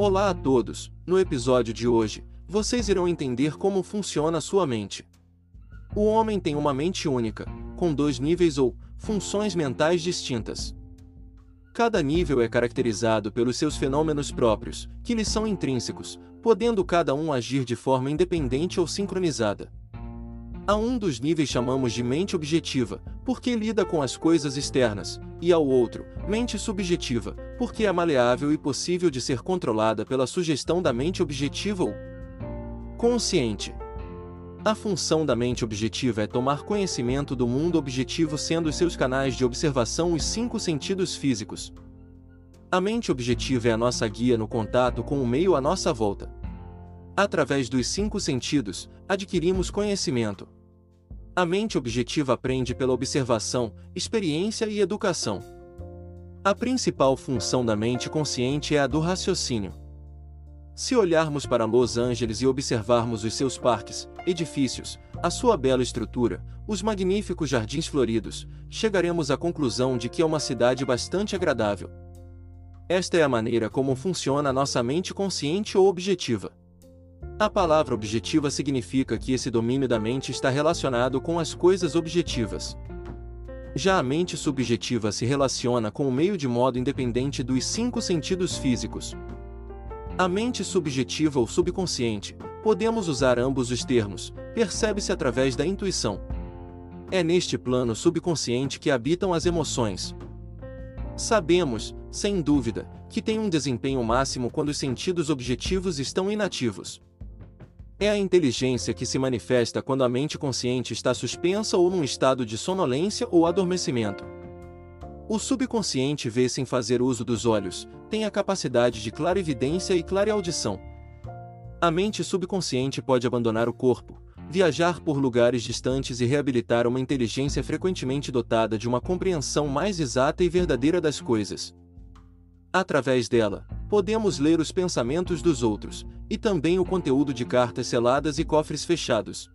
Olá a todos! No episódio de hoje, vocês irão entender como funciona a sua mente. O homem tem uma mente única, com dois níveis ou funções mentais distintas. Cada nível é caracterizado pelos seus fenômenos próprios, que lhe são intrínsecos, podendo cada um agir de forma independente ou sincronizada. A um dos níveis chamamos de mente objetiva, porque lida com as coisas externas, e ao outro, mente subjetiva, porque é maleável e possível de ser controlada pela sugestão da mente objetiva ou consciente. A função da mente objetiva é tomar conhecimento do mundo objetivo sendo seus canais de observação os cinco sentidos físicos. A mente objetiva é a nossa guia no contato com o meio à nossa volta. Através dos cinco sentidos, adquirimos conhecimento. A mente objetiva aprende pela observação, experiência e educação. A principal função da mente consciente é a do raciocínio. Se olharmos para Los Angeles e observarmos os seus parques, edifícios, a sua bela estrutura, os magníficos jardins floridos, chegaremos à conclusão de que é uma cidade bastante agradável. Esta é a maneira como funciona a nossa mente consciente ou objetiva. A palavra objetiva significa que esse domínio da mente está relacionado com as coisas objetivas. Já a mente subjetiva se relaciona com o meio de modo independente dos cinco sentidos físicos. A mente subjetiva ou subconsciente, podemos usar ambos os termos, percebe-se através da intuição. É neste plano subconsciente que habitam as emoções. Sabemos, sem dúvida, que tem um desempenho máximo quando os sentidos objetivos estão inativos. É a inteligência que se manifesta quando a mente consciente está suspensa ou num estado de sonolência ou adormecimento. O subconsciente vê sem fazer uso dos olhos, tem a capacidade de clarividência e clareaudição. A mente subconsciente pode abandonar o corpo, viajar por lugares distantes e reabilitar uma inteligência frequentemente dotada de uma compreensão mais exata e verdadeira das coisas. Através dela, podemos ler os pensamentos dos outros, e também o conteúdo de cartas seladas e cofres fechados.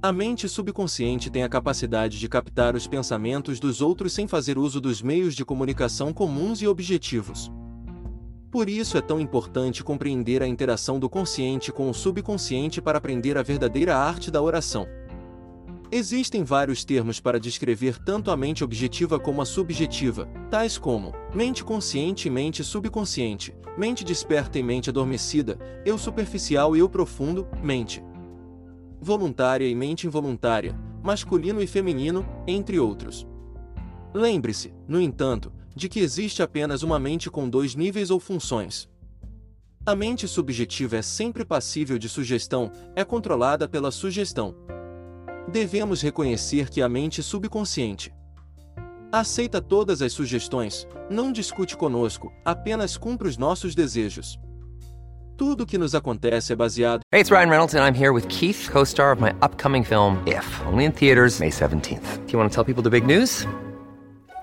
A mente subconsciente tem a capacidade de captar os pensamentos dos outros sem fazer uso dos meios de comunicação comuns e objetivos. Por isso é tão importante compreender a interação do consciente com o subconsciente para aprender a verdadeira arte da oração. Existem vários termos para descrever tanto a mente objetiva como a subjetiva, tais como mente consciente e mente subconsciente, mente desperta e mente adormecida, eu superficial e eu profundo, mente voluntária e mente involuntária, masculino e feminino, entre outros. Lembre-se, no entanto, de que existe apenas uma mente com dois níveis ou funções. A mente subjetiva é sempre passível de sugestão, é controlada pela sugestão. Devemos reconhecer que a mente subconsciente aceita todas as sugestões, não discute conosco, apenas cumpre os nossos desejos. Tudo que nos acontece é baseado. Hey, it's Ryan Reynolds and I'm here with Keith, co-star of my upcoming film If, only in theaters May 17th. Do you want to tell people the big news?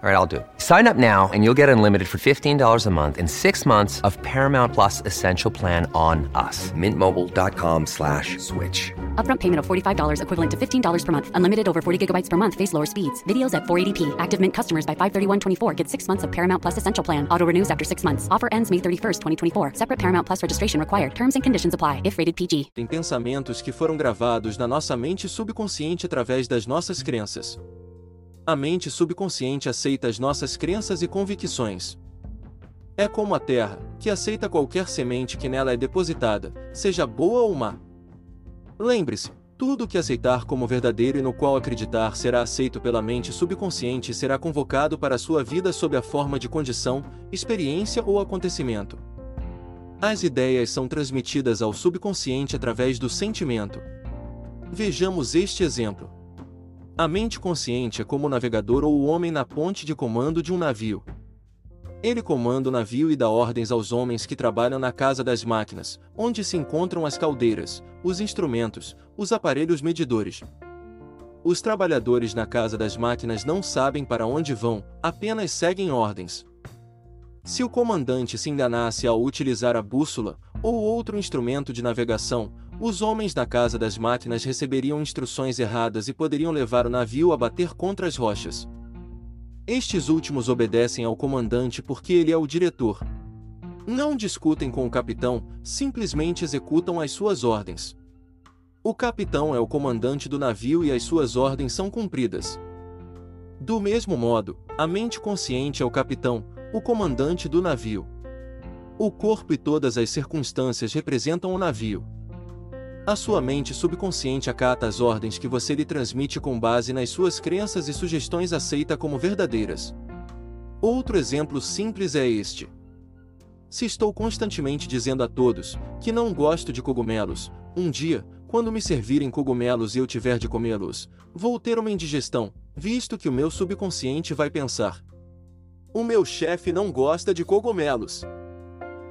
All right, I'll do it. Sign up now and you'll get unlimited for $15 a month in six months of Paramount Plus Essential Plan on us. Mintmobile.com slash switch. Upfront payment of $45 equivalent to $15 per month. Unlimited over 40 gigabytes per month. Face lower speeds. Videos at 480p. Active Mint customers by 531.24 get six months of Paramount Plus Essential Plan. Auto renews after six months. Offer ends May 31st, 2024. Separate Paramount Plus registration required. Terms and conditions apply if rated PG. Tem pensamentos que foram gravados na nossa mente subconsciente através das nossas crenças. A mente subconsciente aceita as nossas crenças e convicções. É como a terra, que aceita qualquer semente que nela é depositada, seja boa ou má. Lembre-se, tudo que aceitar como verdadeiro e no qual acreditar será aceito pela mente subconsciente e será convocado para a sua vida sob a forma de condição, experiência ou acontecimento. As ideias são transmitidas ao subconsciente através do sentimento. Vejamos este exemplo. A mente consciente é como o navegador ou o homem na ponte de comando de um navio. Ele comanda o navio e dá ordens aos homens que trabalham na casa das máquinas, onde se encontram as caldeiras, os instrumentos, os aparelhos medidores. Os trabalhadores na casa das máquinas não sabem para onde vão, apenas seguem ordens. Se o comandante se enganasse ao utilizar a bússola ou outro instrumento de navegação, os homens da casa das máquinas receberiam instruções erradas e poderiam levar o navio a bater contra as rochas. Estes últimos obedecem ao comandante porque ele é o diretor. Não discutem com o capitão, simplesmente executam as suas ordens. O capitão é o comandante do navio e as suas ordens são cumpridas. Do mesmo modo, a mente consciente é o capitão, o comandante do navio. O corpo e todas as circunstâncias representam o navio. A sua mente subconsciente acata as ordens que você lhe transmite com base nas suas crenças e sugestões aceita como verdadeiras. Outro exemplo simples é este. Se estou constantemente dizendo a todos que não gosto de cogumelos, um dia, quando me servirem cogumelos e eu tiver de comê-los, vou ter uma indigestão, visto que o meu subconsciente vai pensar: O meu chefe não gosta de cogumelos.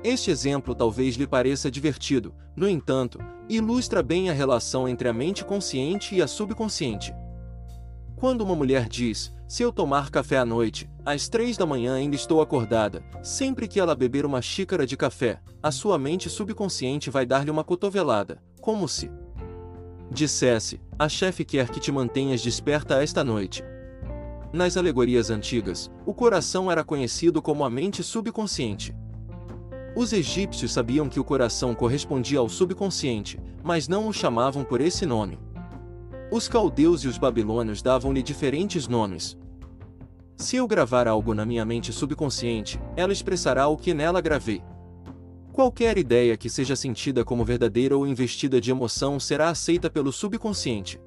Este exemplo talvez lhe pareça divertido, no entanto, ilustra bem a relação entre a mente consciente e a subconsciente. Quando uma mulher diz, se eu tomar café à noite, às três da manhã ainda estou acordada, sempre que ela beber uma xícara de café, a sua mente subconsciente vai dar-lhe uma cotovelada, como se dissesse: a chefe quer que te mantenhas desperta esta noite. Nas alegorias antigas, o coração era conhecido como a mente subconsciente. Os egípcios sabiam que o coração correspondia ao subconsciente, mas não o chamavam por esse nome. Os caldeus e os babilônios davam-lhe diferentes nomes. Se eu gravar algo na minha mente subconsciente, ela expressará o que nela gravei. Qualquer ideia que seja sentida como verdadeira ou investida de emoção será aceita pelo subconsciente.